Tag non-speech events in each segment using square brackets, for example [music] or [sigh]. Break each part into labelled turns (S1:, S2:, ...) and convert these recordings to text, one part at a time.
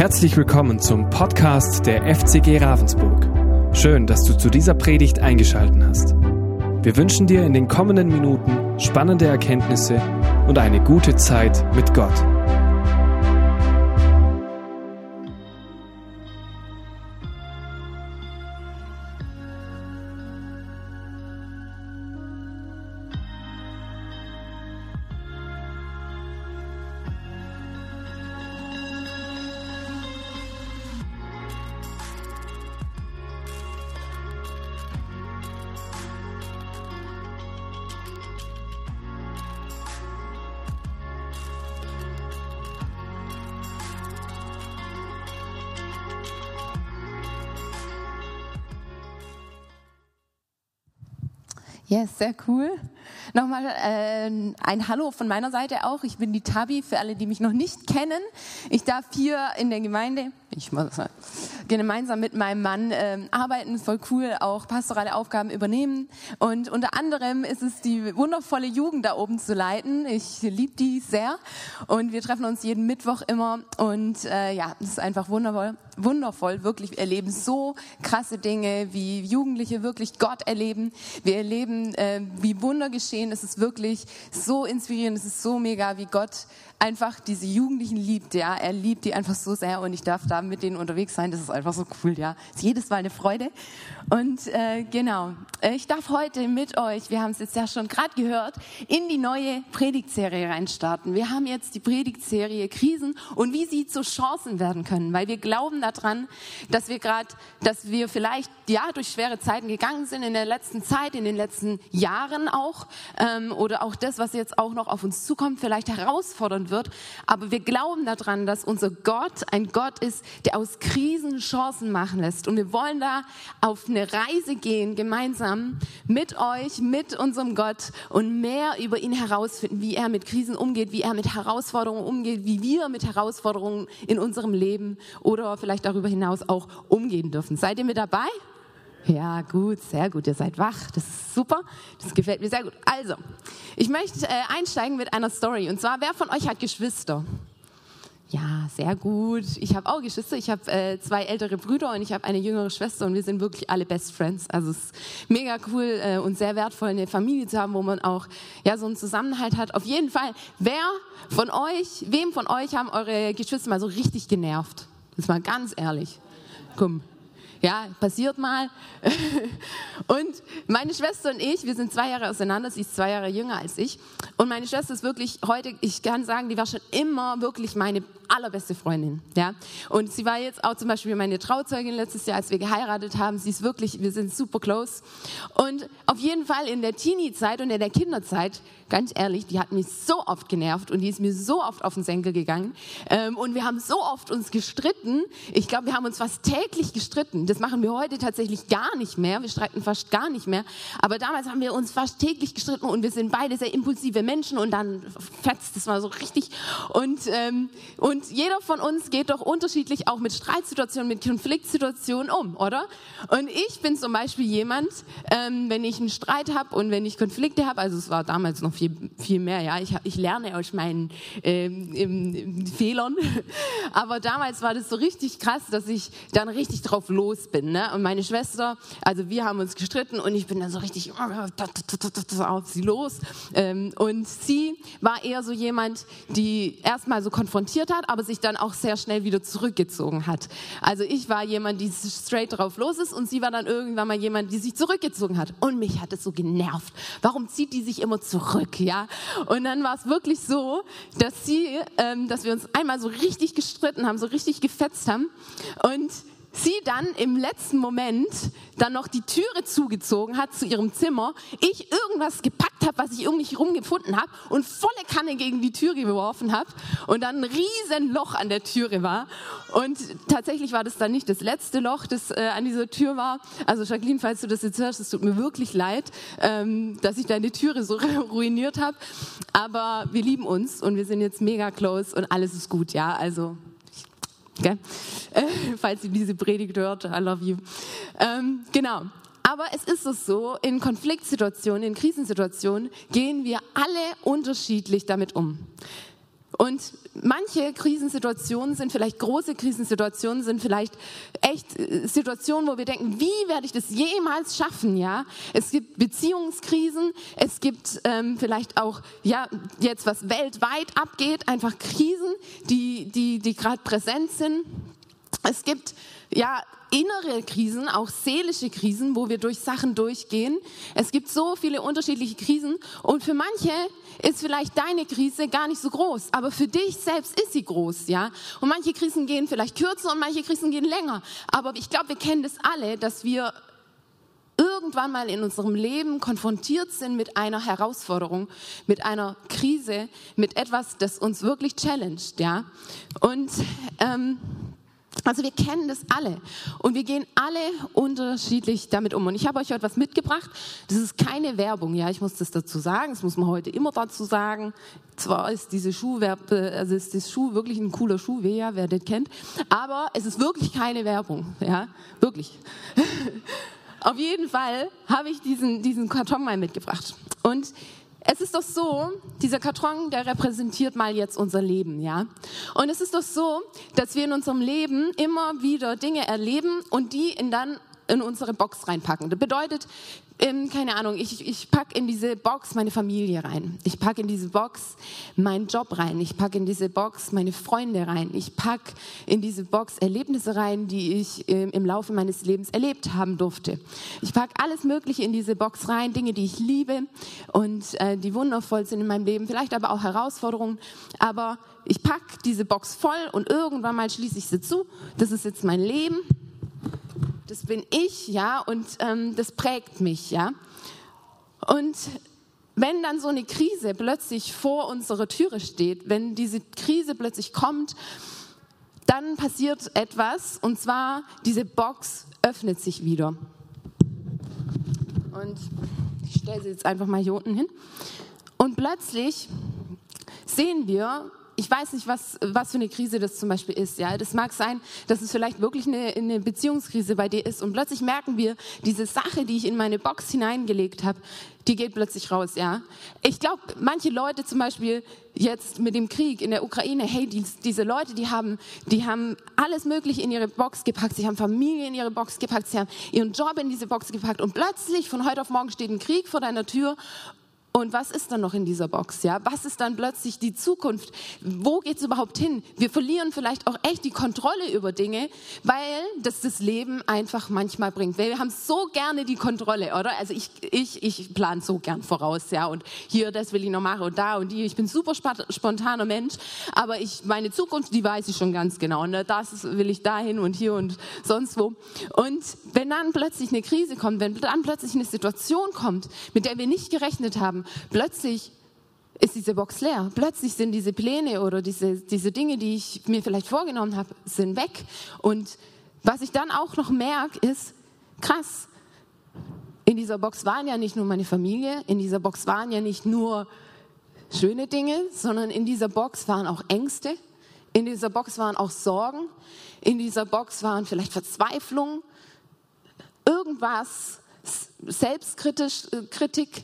S1: Herzlich willkommen zum Podcast der FCG Ravensburg. Schön, dass du zu dieser Predigt eingeschaltet hast. Wir wünschen dir in den kommenden Minuten spannende Erkenntnisse und eine gute Zeit mit Gott.
S2: Sehr cool. Nochmal äh, ein Hallo von meiner Seite auch. Ich bin die Tabi, für alle, die mich noch nicht kennen. Ich darf hier in der Gemeinde, ich muss sagen, gemeinsam mit meinem Mann äh, arbeiten, voll cool, auch pastorale Aufgaben übernehmen. Und unter anderem ist es die wundervolle Jugend da oben zu leiten. Ich liebe die sehr. Und wir treffen uns jeden Mittwoch immer. Und äh, ja, es ist einfach wundervoll, wundervoll, wirklich. Wir erleben so krasse Dinge, wie Jugendliche wirklich Gott erleben. Wir erleben, äh, wie Wunder geschehen. Es ist wirklich so inspirierend, es ist so mega, wie Gott einfach diese Jugendlichen liebt, ja. Er liebt die einfach so sehr und ich darf da mit denen unterwegs sein. Das ist einfach so cool, ja. Ist jedes Mal eine Freude. Und äh, genau, ich darf heute mit euch, wir haben es jetzt ja schon gerade gehört, in die neue Predigtserie reinstarten. Wir haben jetzt die Predigtserie Krisen und wie sie zu Chancen werden können, weil wir glauben daran, dass wir gerade, dass wir vielleicht ja durch schwere Zeiten gegangen sind in der letzten Zeit, in den letzten Jahren auch ähm, oder auch das, was jetzt auch noch auf uns zukommt, vielleicht herausfordernd wird. Aber wir glauben daran, dass unser Gott ein Gott ist, der aus Krisen Chancen machen lässt. Und wir wollen da auf eine Reise gehen, gemeinsam mit euch, mit unserem Gott und mehr über ihn herausfinden, wie er mit Krisen umgeht, wie er mit Herausforderungen umgeht, wie wir mit Herausforderungen in unserem Leben oder vielleicht darüber hinaus auch umgehen dürfen. Seid ihr mit dabei? Ja, gut, sehr gut. Ihr seid wach. Das ist super. Das gefällt mir sehr gut. Also, ich möchte äh, einsteigen mit einer Story. Und zwar, wer von euch hat Geschwister? Ja, sehr gut. Ich habe auch Geschwister. Ich habe äh, zwei ältere Brüder und ich habe eine jüngere Schwester und wir sind wirklich alle Best Friends. Also es ist mega cool äh, und sehr wertvoll, eine Familie zu haben, wo man auch ja so einen Zusammenhalt hat. Auf jeden Fall, wer von euch, wem von euch haben eure Geschwister mal so richtig genervt? Das mal ganz ehrlich. Komm, ja, passiert mal. [laughs] Und meine Schwester und ich, wir sind zwei Jahre auseinander, sie ist zwei Jahre jünger als ich. Und meine Schwester ist wirklich heute, ich kann sagen, die war schon immer wirklich meine allerbeste Freundin. Ja? Und sie war jetzt auch zum Beispiel meine Trauzeugin letztes Jahr, als wir geheiratet haben. Sie ist wirklich, wir sind super close. Und auf jeden Fall in der Teenie-Zeit und in der Kinderzeit, ganz ehrlich, die hat mich so oft genervt und die ist mir so oft auf den Senkel gegangen. Ähm, und wir haben so oft uns gestritten. Ich glaube, wir haben uns fast täglich gestritten. Das machen wir heute tatsächlich gar nicht mehr. Wir streiten fast gar nicht mehr. Aber damals haben wir uns fast täglich gestritten und wir sind beide sehr impulsive Menschen und dann fetzt es mal so richtig. Und, ähm, und und jeder von uns geht doch unterschiedlich auch mit Streitsituationen, mit Konfliktsituationen um, oder? Und ich bin zum Beispiel jemand, ähm, wenn ich einen Streit habe und wenn ich Konflikte habe, also es war damals noch viel, viel mehr, ja, ich, ich lerne aus meinen ähm, im, Fehlern, [laughs] aber damals war das so richtig krass, dass ich dann richtig drauf los bin. Ne? Und meine Schwester, also wir haben uns gestritten und ich bin dann so richtig auf sie los. Ähm, und sie war eher so jemand, die erstmal so konfrontiert hat, aber sich dann auch sehr schnell wieder zurückgezogen hat. Also ich war jemand, die straight drauf los ist und sie war dann irgendwann mal jemand, die sich zurückgezogen hat. Und mich hat es so genervt. Warum zieht die sich immer zurück, ja? Und dann war es wirklich so, dass sie, ähm, dass wir uns einmal so richtig gestritten haben, so richtig gefetzt haben und sie dann im letzten Moment dann noch die Türe zugezogen hat zu ihrem Zimmer, ich irgendwas gepackt habe, was ich irgendwie rumgefunden habe und volle Kanne gegen die Türe geworfen habe und dann ein riesen Loch an der Türe war. Und tatsächlich war das dann nicht das letzte Loch, das äh, an dieser Tür war. Also Jacqueline, falls du das jetzt hörst, es tut mir wirklich leid, ähm, dass ich deine Türe so [laughs] ruiniert habe, aber wir lieben uns und wir sind jetzt mega close und alles ist gut, ja, also Gell? [laughs] Falls ihr diese Predigt hört, I love you. Ähm, genau. Aber es ist es so, in Konfliktsituationen, in Krisensituationen gehen wir alle unterschiedlich damit um. Und manche Krisensituationen sind vielleicht große Krisensituationen, sind vielleicht echt äh, Situationen, wo wir denken, wie werde ich das jemals schaffen? Ja, es gibt Beziehungskrisen, es gibt ähm, vielleicht auch ja jetzt was weltweit abgeht, einfach Krisen, die die die gerade präsent sind. Es gibt ja innere Krisen, auch seelische Krisen, wo wir durch Sachen durchgehen. Es gibt so viele unterschiedliche Krisen und für manche ist vielleicht deine Krise gar nicht so groß, aber für dich selbst ist sie groß, ja? Und manche Krisen gehen vielleicht kürzer und manche Krisen gehen länger, aber ich glaube, wir kennen das alle, dass wir irgendwann mal in unserem Leben konfrontiert sind mit einer Herausforderung, mit einer Krise, mit etwas, das uns wirklich challenged, ja? Und ähm, also wir kennen das alle und wir gehen alle unterschiedlich damit um. Und ich habe euch heute was mitgebracht. Das ist keine Werbung, ja, ich muss das dazu sagen. Das muss man heute immer dazu sagen. Zwar ist diese Schuhwerbe, also ist das Schuh wirklich ein cooler Schuh, wer, wer das kennt, aber es ist wirklich keine Werbung, ja, wirklich. [laughs] Auf jeden Fall habe ich diesen, diesen Karton mal mitgebracht. Und es ist doch so, dieser Karton, der repräsentiert mal jetzt unser Leben, ja. Und es ist doch so, dass wir in unserem Leben immer wieder Dinge erleben und die in dann in unsere Box reinpacken. Das bedeutet, ähm, keine Ahnung, ich, ich packe in diese Box meine Familie rein. Ich packe in diese Box meinen Job rein. Ich packe in diese Box meine Freunde rein. Ich packe in diese Box Erlebnisse rein, die ich ähm, im Laufe meines Lebens erlebt haben durfte. Ich packe alles Mögliche in diese Box rein, Dinge, die ich liebe und äh, die wundervoll sind in meinem Leben, vielleicht aber auch Herausforderungen. Aber ich packe diese Box voll und irgendwann mal schließe ich sie zu. Das ist jetzt mein Leben das bin ich, ja, und ähm, das prägt mich, ja. Und wenn dann so eine Krise plötzlich vor unserer Türe steht, wenn diese Krise plötzlich kommt, dann passiert etwas, und zwar diese Box öffnet sich wieder. Und ich stelle sie jetzt einfach mal hier unten hin. Und plötzlich sehen wir, ich weiß nicht, was, was für eine Krise das zum Beispiel ist. Ja, das mag sein, dass es vielleicht wirklich eine, eine Beziehungskrise bei dir ist und plötzlich merken wir, diese Sache, die ich in meine Box hineingelegt habe, die geht plötzlich raus. Ja, ich glaube, manche Leute zum Beispiel jetzt mit dem Krieg in der Ukraine, hey, die, diese Leute, die haben, die haben alles Mögliche in ihre Box gepackt. Sie haben Familie in ihre Box gepackt, sie haben ihren Job in diese Box gepackt und plötzlich von heute auf morgen steht ein Krieg vor deiner Tür und was ist dann noch in dieser Box? Ja, was ist dann plötzlich die Zukunft? Wo geht es überhaupt hin? Wir verlieren vielleicht auch echt die Kontrolle über Dinge, weil das das Leben einfach manchmal bringt. Wir haben so gerne die Kontrolle, oder? Also ich, ich, ich plane so gern voraus, ja. Und hier, das will ich noch machen und da und die. Ich bin super spontaner Mensch, aber ich meine Zukunft, die weiß ich schon ganz genau. Ne? das will ich dahin und hier und sonst wo. Und wenn dann plötzlich eine Krise kommt, wenn dann plötzlich eine Situation kommt, mit der wir nicht gerechnet haben plötzlich ist diese Box leer. Plötzlich sind diese Pläne oder diese, diese Dinge, die ich mir vielleicht vorgenommen habe, sind weg. Und was ich dann auch noch merke, ist, krass, in dieser Box waren ja nicht nur meine Familie, in dieser Box waren ja nicht nur schöne Dinge, sondern in dieser Box waren auch Ängste, in dieser Box waren auch Sorgen, in dieser Box waren vielleicht Verzweiflung, irgendwas, Selbstkritik, äh,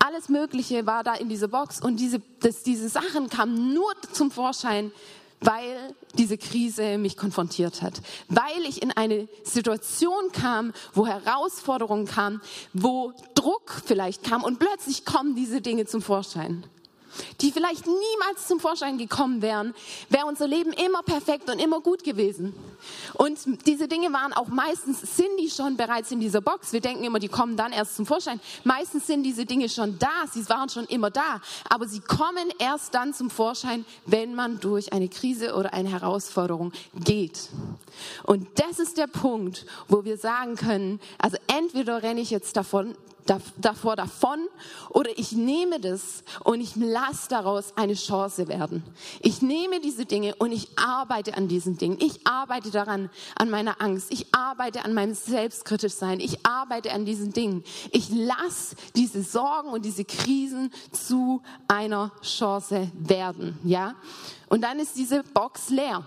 S2: alles Mögliche war da in dieser Box und diese, das, diese Sachen kamen nur zum Vorschein, weil diese Krise mich konfrontiert hat, weil ich in eine Situation kam, wo Herausforderungen kamen, wo Druck vielleicht kam und plötzlich kommen diese Dinge zum Vorschein die vielleicht niemals zum Vorschein gekommen wären, wäre unser Leben immer perfekt und immer gut gewesen. Und diese Dinge waren auch meistens, sind die schon bereits in dieser Box. Wir denken immer, die kommen dann erst zum Vorschein. Meistens sind diese Dinge schon da, sie waren schon immer da, aber sie kommen erst dann zum Vorschein, wenn man durch eine Krise oder eine Herausforderung geht. Und das ist der Punkt, wo wir sagen können, also entweder renne ich jetzt davon davor davon oder ich nehme das und ich lasse daraus eine Chance werden. Ich nehme diese Dinge und ich arbeite an diesen Dingen. Ich arbeite daran, an meiner Angst. Ich arbeite an meinem Selbstkritischsein. Ich arbeite an diesen Dingen. Ich lasse diese Sorgen und diese Krisen zu einer Chance werden. Ja? Und dann ist diese Box leer.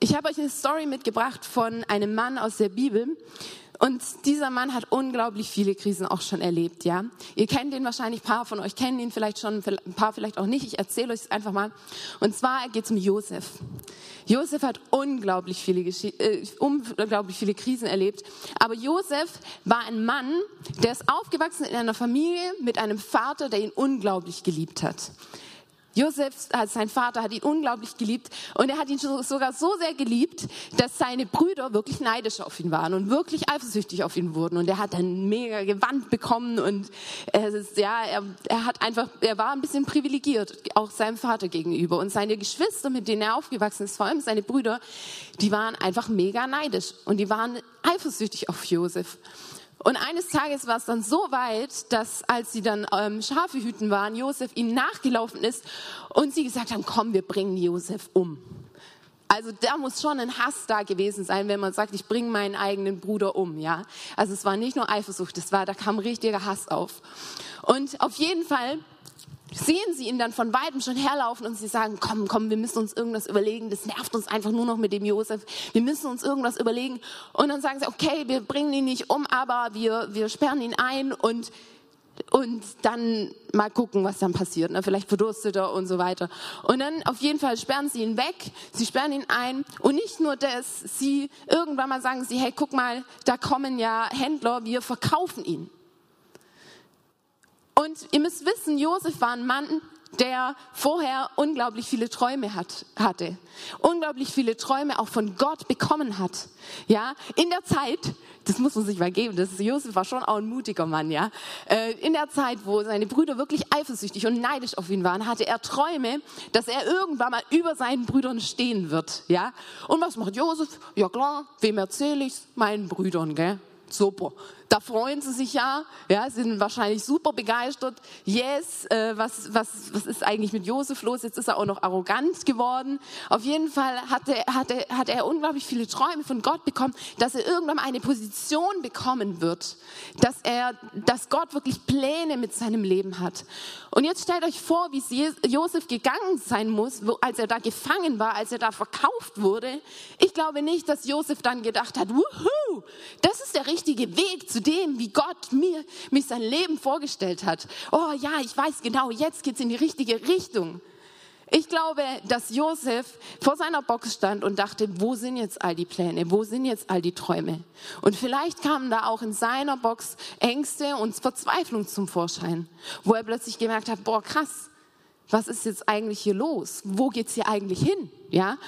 S2: Ich habe euch eine Story mitgebracht von einem Mann aus der Bibel Und dieser Mann hat unglaublich viele Krisen auch schon erlebt, ja. Ihr kennt ihn wahrscheinlich, ein paar von euch kennen ihn vielleicht schon, ein paar vielleicht auch nicht. Ich erzähle euch es einfach mal. Und zwar geht es um Josef. Josef hat unglaublich viele, äh, unglaublich viele Krisen erlebt. Aber Josef war ein Mann, der ist aufgewachsen in einer Familie mit einem Vater, der ihn unglaublich geliebt hat. Josef, also sein Vater, hat ihn unglaublich geliebt und er hat ihn sogar so sehr geliebt, dass seine Brüder wirklich neidisch auf ihn waren und wirklich eifersüchtig auf ihn wurden. Und er hat ein mega Gewand bekommen und ist, ja, er, er hat einfach, er war ein bisschen privilegiert, auch seinem Vater gegenüber. Und seine Geschwister, mit denen er aufgewachsen ist, vor allem seine Brüder, die waren einfach mega neidisch und die waren eifersüchtig auf Josef. Und eines Tages war es dann so weit, dass als sie dann ähm, Schafe hüten waren, Josef ihnen nachgelaufen ist und sie gesagt haben, komm, wir bringen Josef um. Also da muss schon ein Hass da gewesen sein, wenn man sagt, ich bringe meinen eigenen Bruder um, ja. Also es war nicht nur Eifersucht, es war, da kam richtiger Hass auf. Und auf jeden Fall sehen sie ihn dann von weitem schon herlaufen und sie sagen, komm, komm, wir müssen uns irgendwas überlegen, das nervt uns einfach nur noch mit dem Josef, wir müssen uns irgendwas überlegen. Und dann sagen sie, okay, wir bringen ihn nicht um, aber wir, wir sperren ihn ein und, und dann mal gucken, was dann passiert. Ne? Vielleicht verdurstet er und so weiter. Und dann auf jeden Fall sperren sie ihn weg, sie sperren ihn ein und nicht nur das, sie irgendwann mal sagen sie, hey, guck mal, da kommen ja Händler, wir verkaufen ihn. Und ihr müsst wissen, Josef war ein Mann, der vorher unglaublich viele Träume hat, hatte. Unglaublich viele Träume auch von Gott bekommen hat. Ja, in der Zeit, das muss man sich mal geben, das ist, Josef war schon auch ein mutiger Mann, ja. Äh, in der Zeit, wo seine Brüder wirklich eifersüchtig und neidisch auf ihn waren, hatte er Träume, dass er irgendwann mal über seinen Brüdern stehen wird, ja. Und was macht Josef? Ja klar, wem erzähle ich's? Meinen Brüdern, gell? Super. Da freuen sie sich ja, ja, sind wahrscheinlich super begeistert. Yes, äh, was, was, was ist eigentlich mit Josef los? Jetzt ist er auch noch arrogant geworden. Auf jeden Fall hat er, hat er, hat er unglaublich viele Träume von Gott bekommen, dass er irgendwann eine Position bekommen wird, dass er, dass Gott wirklich Pläne mit seinem Leben hat. Und jetzt stellt euch vor, wie es Josef gegangen sein muss, als er da gefangen war, als er da verkauft wurde. Ich glaube nicht, dass Josef dann gedacht hat, wuhu, das ist der richtige Weg zu zu dem, wie Gott mir, mich sein Leben vorgestellt hat. Oh ja, ich weiß genau, jetzt geht es in die richtige Richtung. Ich glaube, dass Josef vor seiner Box stand und dachte, wo sind jetzt all die Pläne, wo sind jetzt all die Träume? Und vielleicht kamen da auch in seiner Box Ängste und Verzweiflung zum Vorschein, wo er plötzlich gemerkt hat, boah, krass, was ist jetzt eigentlich hier los? Wo geht's hier eigentlich hin? Ja?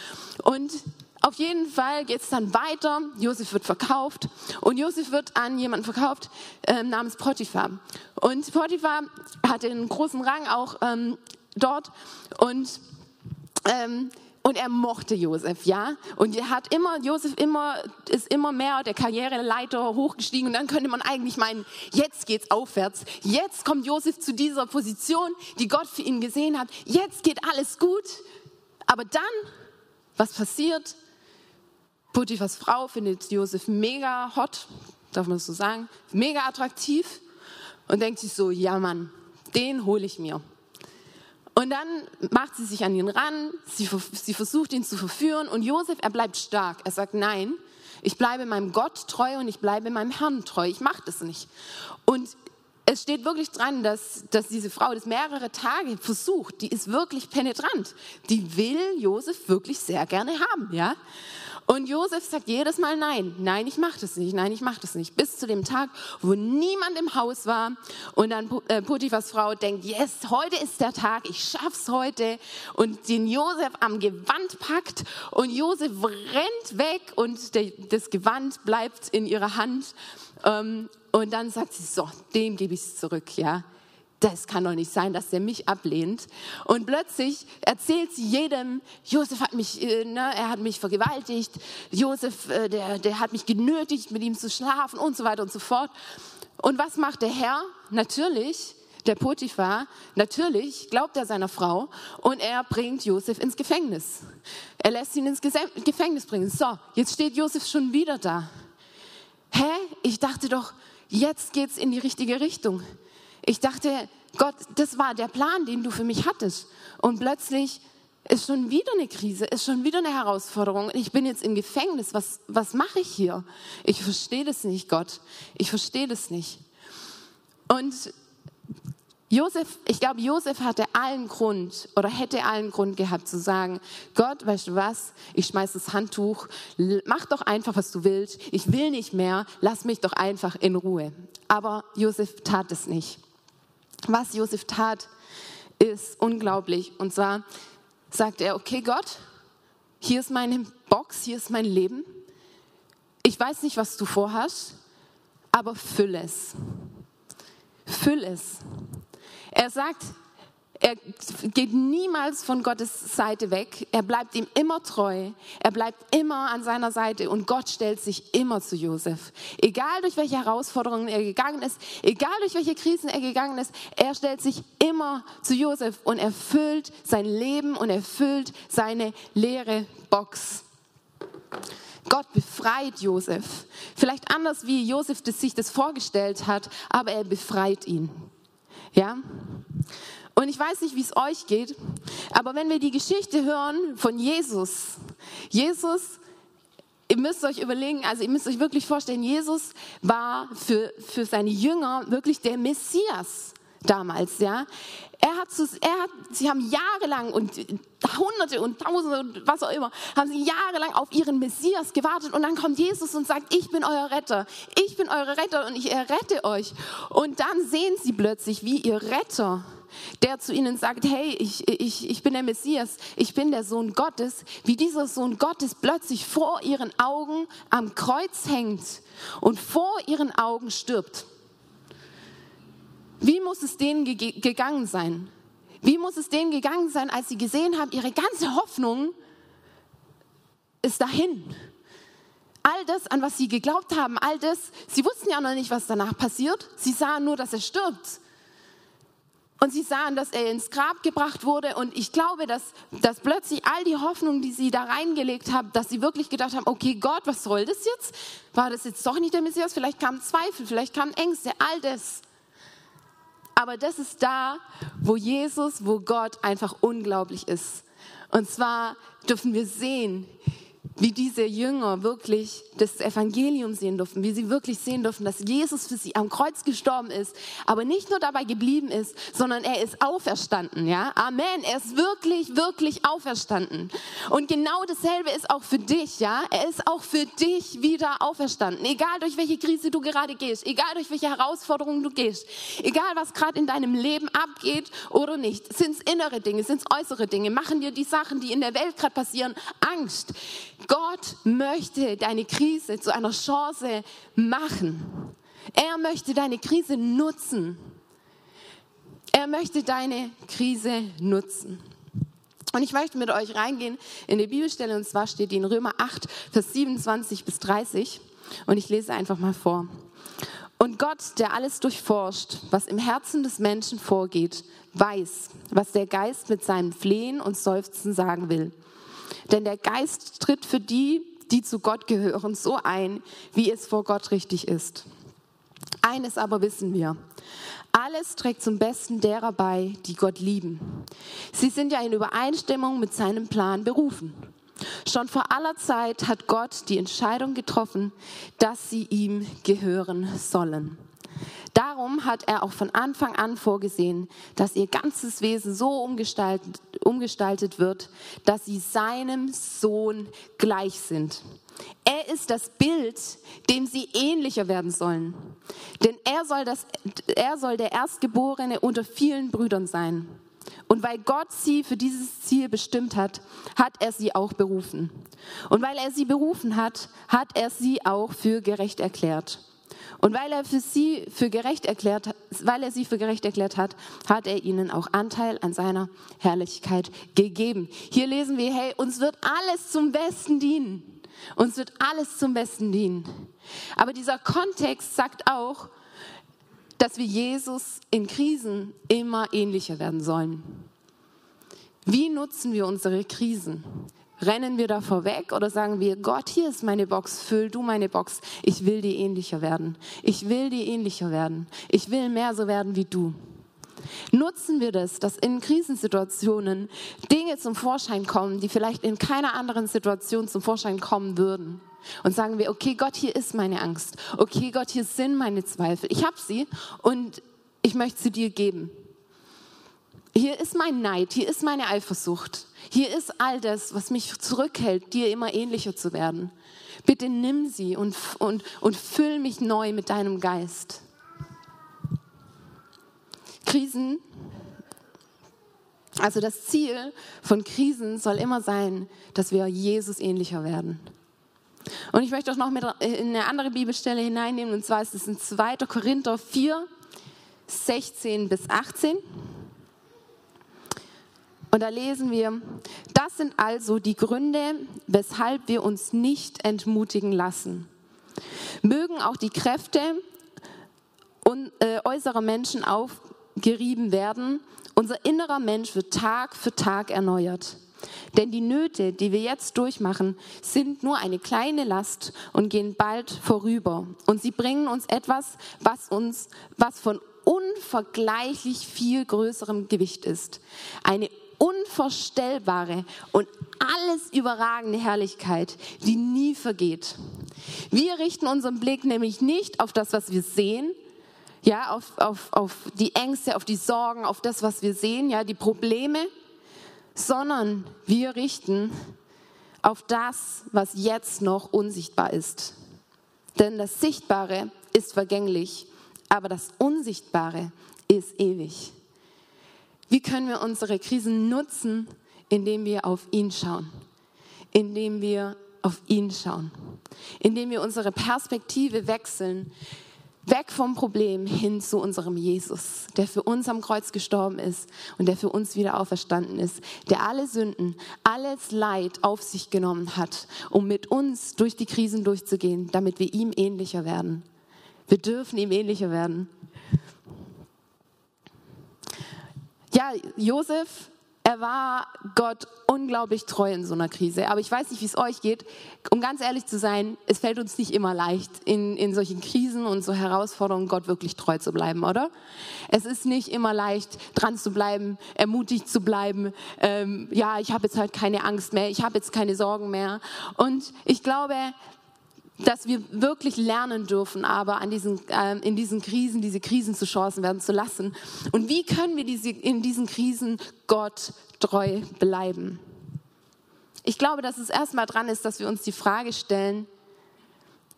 S2: Und auf jeden Fall geht es dann weiter. Josef wird verkauft und Josef wird an jemanden verkauft äh, namens Potiphar. Und Potiphar hatte einen großen Rang auch ähm, dort und ähm, und er mochte Josef, ja. Und er hat immer, Josef immer, ist immer mehr der Karriereleiter hochgestiegen. Und dann könnte man eigentlich meinen, jetzt geht's aufwärts. Jetzt kommt Josef zu dieser Position, die Gott für ihn gesehen hat. Jetzt geht alles gut. Aber dann, was passiert? Potiphas Frau findet Josef mega hot, darf man das so sagen, mega attraktiv und denkt sich so, ja Mann, den hole ich mir. Und dann macht sie sich an ihn ran, sie, sie versucht ihn zu verführen und Josef, er bleibt stark. Er sagt, nein, ich bleibe meinem Gott treu und ich bleibe meinem Herrn treu. Ich mache das nicht. Und es steht wirklich dran, dass, dass diese Frau das mehrere Tage versucht. Die ist wirklich penetrant. Die will Josef wirklich sehr gerne haben, ja. Und Josef sagt jedes Mal nein, nein, ich mache das nicht, nein, ich mache das nicht. Bis zu dem Tag, wo niemand im Haus war und dann äh, Potiphas Frau denkt, yes, heute ist der Tag, ich schaff's heute. Und den Josef am Gewand packt und Josef rennt weg und der, das Gewand bleibt in ihrer Hand. Ähm, und dann sagt sie, so, dem gebe ich es zurück, ja das kann doch nicht sein, dass er mich ablehnt. Und plötzlich erzählt sie jedem, Josef hat mich, äh, ne, er hat mich vergewaltigt, Josef, äh, der, der hat mich genötigt, mit ihm zu schlafen und so weiter und so fort. Und was macht der Herr? Natürlich, der Potiphar, natürlich glaubt er seiner Frau und er bringt Josef ins Gefängnis. Er lässt ihn ins Gefängnis bringen. So, jetzt steht Josef schon wieder da. Hä? Ich dachte doch, jetzt geht's in die richtige Richtung. Ich dachte, Gott, das war der Plan, den du für mich hattest. Und plötzlich ist schon wieder eine Krise, ist schon wieder eine Herausforderung. Ich bin jetzt im Gefängnis. Was, was mache ich hier? Ich verstehe das nicht, Gott. Ich verstehe das nicht. Und Josef, ich glaube, Josef hatte allen Grund oder hätte allen Grund gehabt zu sagen, Gott, weißt du was, ich schmeiß das Handtuch, mach doch einfach, was du willst, ich will nicht mehr, lass mich doch einfach in Ruhe. Aber Josef tat es nicht. Was Josef tat, ist unglaublich. Und zwar sagt er, okay Gott, hier ist meine Box, hier ist mein Leben. Ich weiß nicht, was du vorhast, aber füll es. Füll es. Er sagt, er geht niemals von Gottes Seite weg. Er bleibt ihm immer treu. Er bleibt immer an seiner Seite und Gott stellt sich immer zu Josef. Egal durch welche Herausforderungen er gegangen ist, egal durch welche Krisen er gegangen ist, er stellt sich immer zu Josef und erfüllt sein Leben und erfüllt seine leere Box. Gott befreit Josef. Vielleicht anders, wie Josef sich das vorgestellt hat, aber er befreit ihn. Ja? Und ich weiß nicht, wie es euch geht, aber wenn wir die Geschichte hören von Jesus, Jesus, ihr müsst euch überlegen, also ihr müsst euch wirklich vorstellen, Jesus war für, für seine Jünger wirklich der Messias damals, ja. Er hat, er hat, sie haben jahrelang und Hunderte und Tausende und was auch immer, haben sie jahrelang auf ihren Messias gewartet und dann kommt Jesus und sagt, ich bin euer Retter, ich bin euer Retter und ich errette euch. Und dann sehen sie plötzlich, wie ihr Retter, der zu ihnen sagt, hey, ich, ich, ich bin der Messias, ich bin der Sohn Gottes, wie dieser Sohn Gottes plötzlich vor ihren Augen am Kreuz hängt und vor ihren Augen stirbt. Wie muss es denen gegangen sein? Wie muss es denen gegangen sein, als sie gesehen haben, ihre ganze Hoffnung ist dahin. All das, an was sie geglaubt haben, all das, sie wussten ja noch nicht, was danach passiert. Sie sahen nur, dass er stirbt. Und sie sahen, dass er ins Grab gebracht wurde. Und ich glaube, dass, dass plötzlich all die Hoffnung, die sie da reingelegt haben, dass sie wirklich gedacht haben, okay, Gott, was soll das jetzt? War das jetzt doch nicht der Messias? Vielleicht kamen Zweifel, vielleicht kamen Ängste, all das. Aber das ist da, wo Jesus, wo Gott einfach unglaublich ist. Und zwar dürfen wir sehen, wie diese Jünger wirklich das Evangelium sehen durften, wie sie wirklich sehen durften, dass Jesus für sie am Kreuz gestorben ist, aber nicht nur dabei geblieben ist, sondern er ist auferstanden, ja? Amen. Er ist wirklich, wirklich auferstanden. Und genau dasselbe ist auch für dich, ja? Er ist auch für dich wieder auferstanden. Egal durch welche Krise du gerade gehst, egal durch welche Herausforderungen du gehst, egal was gerade in deinem Leben abgeht oder nicht. Sind es innere Dinge, sind es äußere Dinge? Machen dir die Sachen, die in der Welt gerade passieren, Angst? Gott möchte deine Krise zu einer Chance machen. Er möchte deine Krise nutzen. Er möchte deine Krise nutzen. Und ich möchte mit euch reingehen in die Bibelstelle, und zwar steht die in Römer 8, Vers 27 bis 30. Und ich lese einfach mal vor. Und Gott, der alles durchforscht, was im Herzen des Menschen vorgeht, weiß, was der Geist mit seinem Flehen und Seufzen sagen will. Denn der Geist tritt für die, die zu Gott gehören, so ein, wie es vor Gott richtig ist. Eines aber wissen wir. Alles trägt zum Besten derer bei, die Gott lieben. Sie sind ja in Übereinstimmung mit seinem Plan berufen. Schon vor aller Zeit hat Gott die Entscheidung getroffen, dass sie ihm gehören sollen. Darum hat er auch von Anfang an vorgesehen, dass ihr ganzes Wesen so umgestaltet, umgestaltet wird, dass sie seinem Sohn gleich sind. Er ist das Bild, dem sie ähnlicher werden sollen. Denn er soll, das, er soll der Erstgeborene unter vielen Brüdern sein. Und weil Gott sie für dieses Ziel bestimmt hat, hat er sie auch berufen. Und weil er sie berufen hat, hat er sie auch für gerecht erklärt. Und weil er für sie für gerecht erklärt, weil er sie für gerecht erklärt hat, hat er ihnen auch Anteil an seiner Herrlichkeit gegeben. Hier lesen wir, hey, uns wird alles zum Besten dienen. Uns wird alles zum Besten dienen. Aber dieser Kontext sagt auch, dass wir Jesus in Krisen immer ähnlicher werden sollen. Wie nutzen wir unsere Krisen? Rennen wir davor weg oder sagen wir, Gott, hier ist meine Box, füll du meine Box. Ich will dir ähnlicher werden. Ich will dir ähnlicher werden. Ich will mehr so werden wie du. Nutzen wir das, dass in Krisensituationen Dinge zum Vorschein kommen, die vielleicht in keiner anderen Situation zum Vorschein kommen würden. Und sagen wir, okay Gott, hier ist meine Angst. Okay Gott, hier sind meine Zweifel. Ich habe sie und ich möchte sie dir geben. Hier ist mein Neid, hier ist meine Eifersucht. Hier ist all das, was mich zurückhält, dir immer ähnlicher zu werden. Bitte nimm sie und, und, und füll mich neu mit deinem Geist. Krisen, also das Ziel von Krisen soll immer sein, dass wir Jesus ähnlicher werden. Und ich möchte auch noch mit in eine andere Bibelstelle hineinnehmen, und zwar ist es in 2. Korinther 4, 16 bis 18. Und da lesen wir, das sind also die Gründe, weshalb wir uns nicht entmutigen lassen. Mögen auch die Kräfte äh, äußerer Menschen aufgerieben werden, unser innerer Mensch wird Tag für Tag erneuert. Denn die Nöte, die wir jetzt durchmachen, sind nur eine kleine Last und gehen bald vorüber. Und sie bringen uns etwas, was uns, was von unvergleichlich viel größerem Gewicht ist. Eine unvorstellbare und alles überragende Herrlichkeit, die nie vergeht. Wir richten unseren Blick nämlich nicht auf das, was wir sehen, ja, auf, auf, auf die Ängste, auf die Sorgen, auf das, was wir sehen, ja, die Probleme, sondern wir richten auf das, was jetzt noch unsichtbar ist. Denn das Sichtbare ist vergänglich, aber das Unsichtbare ist ewig. Wie können wir unsere Krisen nutzen, indem wir auf ihn schauen? Indem wir auf ihn schauen. Indem wir unsere Perspektive wechseln. Weg vom Problem hin zu unserem Jesus, der für uns am Kreuz gestorben ist und der für uns wieder auferstanden ist, der alle Sünden, alles Leid auf sich genommen hat, um mit uns durch die Krisen durchzugehen, damit wir ihm ähnlicher werden. Wir dürfen ihm ähnlicher werden. Ja, Josef, er war Gott unglaublich treu in so einer Krise. Aber ich weiß nicht, wie es euch geht. Um ganz ehrlich zu sein, es fällt uns nicht immer leicht, in, in solchen Krisen und so Herausforderungen Gott wirklich treu zu bleiben, oder? Es ist nicht immer leicht, dran zu bleiben, ermutigt zu bleiben. Ähm, ja, ich habe jetzt halt keine Angst mehr, ich habe jetzt keine Sorgen mehr. Und ich glaube, dass wir wirklich lernen dürfen, aber an diesen, äh, in diesen Krisen, diese Krisen zu Chancen werden zu lassen. Und wie können wir diese, in diesen Krisen Gott treu bleiben? Ich glaube, dass es erstmal dran ist, dass wir uns die Frage stellen,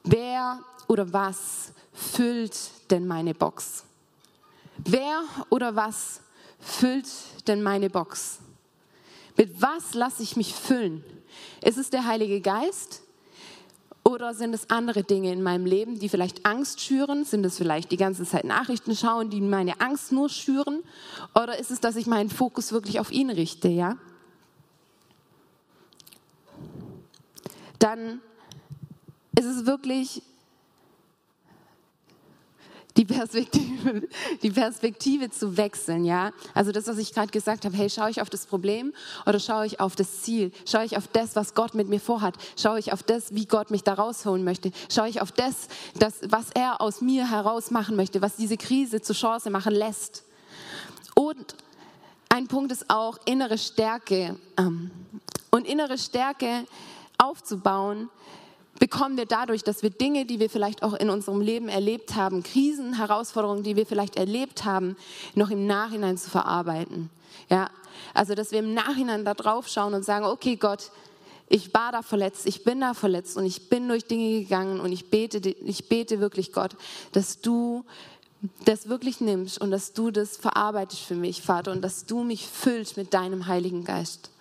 S2: wer oder was füllt denn meine Box? Wer oder was füllt denn meine Box? Mit was lasse ich mich füllen? Ist es der Heilige Geist? Oder sind es andere Dinge in meinem Leben, die vielleicht Angst schüren? Sind es vielleicht die ganze Zeit Nachrichten schauen, die meine Angst nur schüren? Oder ist es, dass ich meinen Fokus wirklich auf ihn richte, ja? Dann ist es wirklich die Perspektive, die Perspektive zu wechseln, ja. Also das, was ich gerade gesagt habe, hey, schaue ich auf das Problem oder schaue ich auf das Ziel? Schaue ich auf das, was Gott mit mir vorhat? Schaue ich auf das, wie Gott mich da rausholen möchte? Schaue ich auf das, das, was er aus mir heraus machen möchte, was diese Krise zur Chance machen lässt? Und ein Punkt ist auch innere Stärke. Ähm, und innere Stärke aufzubauen, bekommen wir dadurch, dass wir Dinge, die wir vielleicht auch in unserem Leben erlebt haben, Krisen, Herausforderungen, die wir vielleicht erlebt haben, noch im Nachhinein zu verarbeiten. Ja, also dass wir im Nachhinein da drauf schauen und sagen, okay Gott, ich war da verletzt, ich bin da verletzt und ich bin durch Dinge gegangen und ich bete, ich bete wirklich Gott, dass du das wirklich nimmst und dass du das verarbeitest für mich, Vater, und dass du mich füllst mit deinem Heiligen Geist.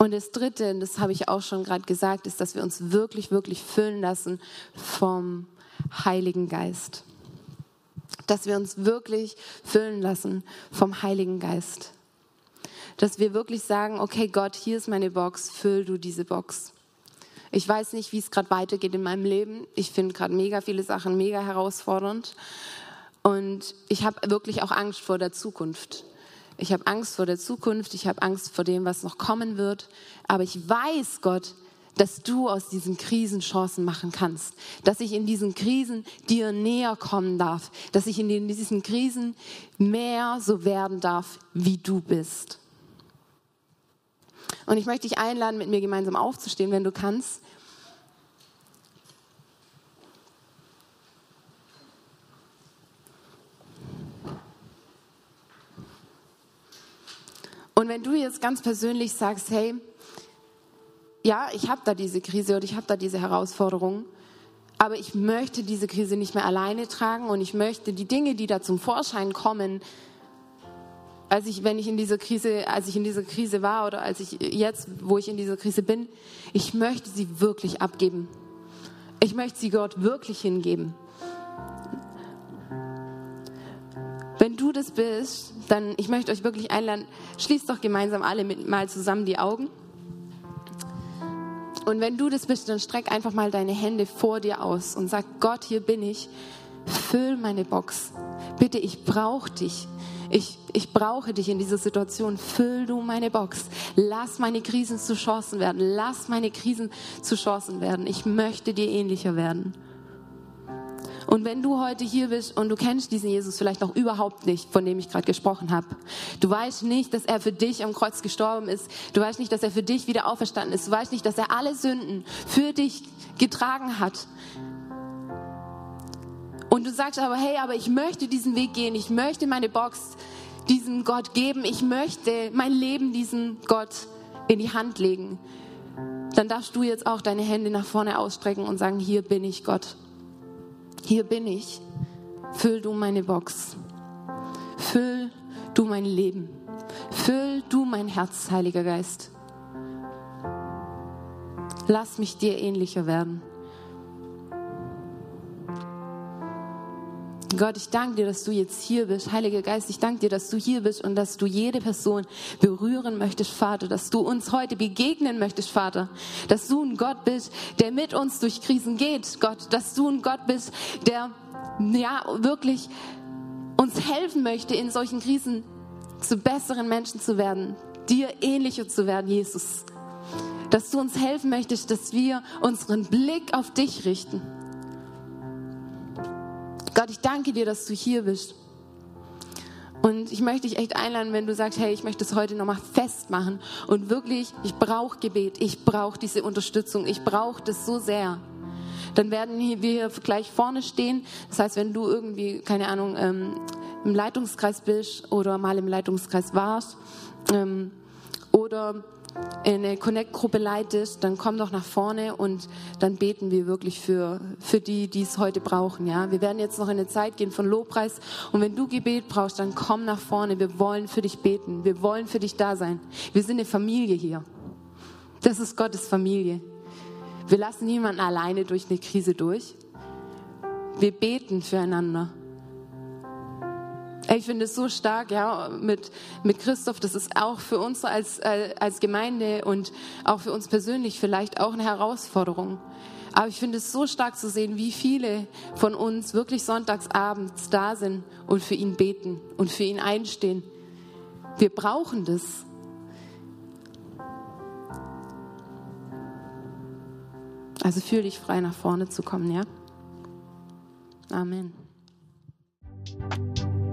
S2: Und das Dritte, das habe ich auch schon gerade gesagt, ist, dass wir uns wirklich, wirklich füllen lassen vom Heiligen Geist. Dass wir uns wirklich füllen lassen vom Heiligen Geist. Dass wir wirklich sagen, okay Gott, hier ist meine Box, füll du diese Box. Ich weiß nicht, wie es gerade weitergeht in meinem Leben. Ich finde gerade mega viele Sachen mega herausfordernd. Und ich habe wirklich auch Angst vor der Zukunft. Ich habe Angst vor der Zukunft, ich habe Angst vor dem, was noch kommen wird. Aber ich weiß, Gott, dass du aus diesen Krisen Chancen machen kannst, dass ich in diesen Krisen dir näher kommen darf, dass ich in diesen Krisen mehr so werden darf, wie du bist. Und ich möchte dich einladen, mit mir gemeinsam aufzustehen, wenn du kannst. Und wenn du jetzt ganz persönlich sagst, hey, ja, ich habe da diese Krise oder ich habe da diese Herausforderung, aber ich möchte diese Krise nicht mehr alleine tragen und ich möchte die Dinge, die da zum Vorschein kommen, als ich, wenn ich in dieser Krise, als ich in dieser Krise war oder als ich jetzt, wo ich in dieser Krise bin, ich möchte sie wirklich abgeben. Ich möchte sie Gott wirklich hingeben. Du das bist, dann, ich möchte euch wirklich einladen, schließt doch gemeinsam alle mit, mal zusammen die Augen. Und wenn du das bist, dann streck einfach mal deine Hände vor dir aus und sag, Gott, hier bin ich. Füll meine Box. Bitte, ich brauche dich. Ich, ich brauche dich in dieser Situation. Füll du meine Box. Lass meine Krisen zu Chancen werden. Lass meine Krisen zu Chancen werden. Ich möchte dir ähnlicher werden. Und wenn du heute hier bist und du kennst diesen Jesus vielleicht noch überhaupt nicht, von dem ich gerade gesprochen habe, du weißt nicht, dass er für dich am Kreuz gestorben ist, du weißt nicht, dass er für dich wieder auferstanden ist, du weißt nicht, dass er alle Sünden für dich getragen hat. Und du sagst aber, hey, aber ich möchte diesen Weg gehen, ich möchte meine Box diesem Gott geben, ich möchte mein Leben diesem Gott in die Hand legen. Dann darfst du jetzt auch deine Hände nach vorne ausstrecken und sagen, hier bin ich Gott. Hier bin ich. Füll du meine Box. Füll du mein Leben. Füll du mein Herz, Heiliger Geist. Lass mich dir ähnlicher werden. Gott, ich danke dir, dass du jetzt hier bist. Heiliger Geist, ich danke dir, dass du hier bist und dass du jede Person berühren möchtest, Vater, dass du uns heute begegnen möchtest, Vater, dass du ein Gott bist, der mit uns durch Krisen geht, Gott, dass du ein Gott bist, der ja wirklich uns helfen möchte, in solchen Krisen zu besseren Menschen zu werden, dir ähnlicher zu werden, Jesus. Dass du uns helfen möchtest, dass wir unseren Blick auf dich richten Gott, ich danke dir, dass du hier bist. Und ich möchte dich echt einladen, wenn du sagst, hey, ich möchte es heute nochmal festmachen und wirklich, ich brauche Gebet, ich brauche diese Unterstützung, ich brauche das so sehr. Dann werden wir hier gleich vorne stehen. Das heißt, wenn du irgendwie, keine Ahnung, ähm, im Leitungskreis bist oder mal im Leitungskreis warst ähm, oder eine Connect-Gruppe leitest, dann komm doch nach vorne und dann beten wir wirklich für, für die, die es heute brauchen. Ja? Wir werden jetzt noch in eine Zeit gehen von Lobpreis und wenn du Gebet brauchst, dann komm nach vorne. Wir wollen für dich beten. Wir wollen für dich da sein. Wir sind eine Familie hier. Das ist Gottes Familie. Wir lassen niemanden alleine durch eine Krise durch. Wir beten füreinander. Ich finde es so stark, ja, mit, mit Christoph, das ist auch für uns als, äh, als Gemeinde und auch für uns persönlich vielleicht auch eine Herausforderung. Aber ich finde es so stark zu sehen, wie viele von uns wirklich sonntagsabends da sind und für ihn beten und für ihn einstehen. Wir brauchen das. Also fühle dich frei, nach vorne zu kommen, ja? Amen.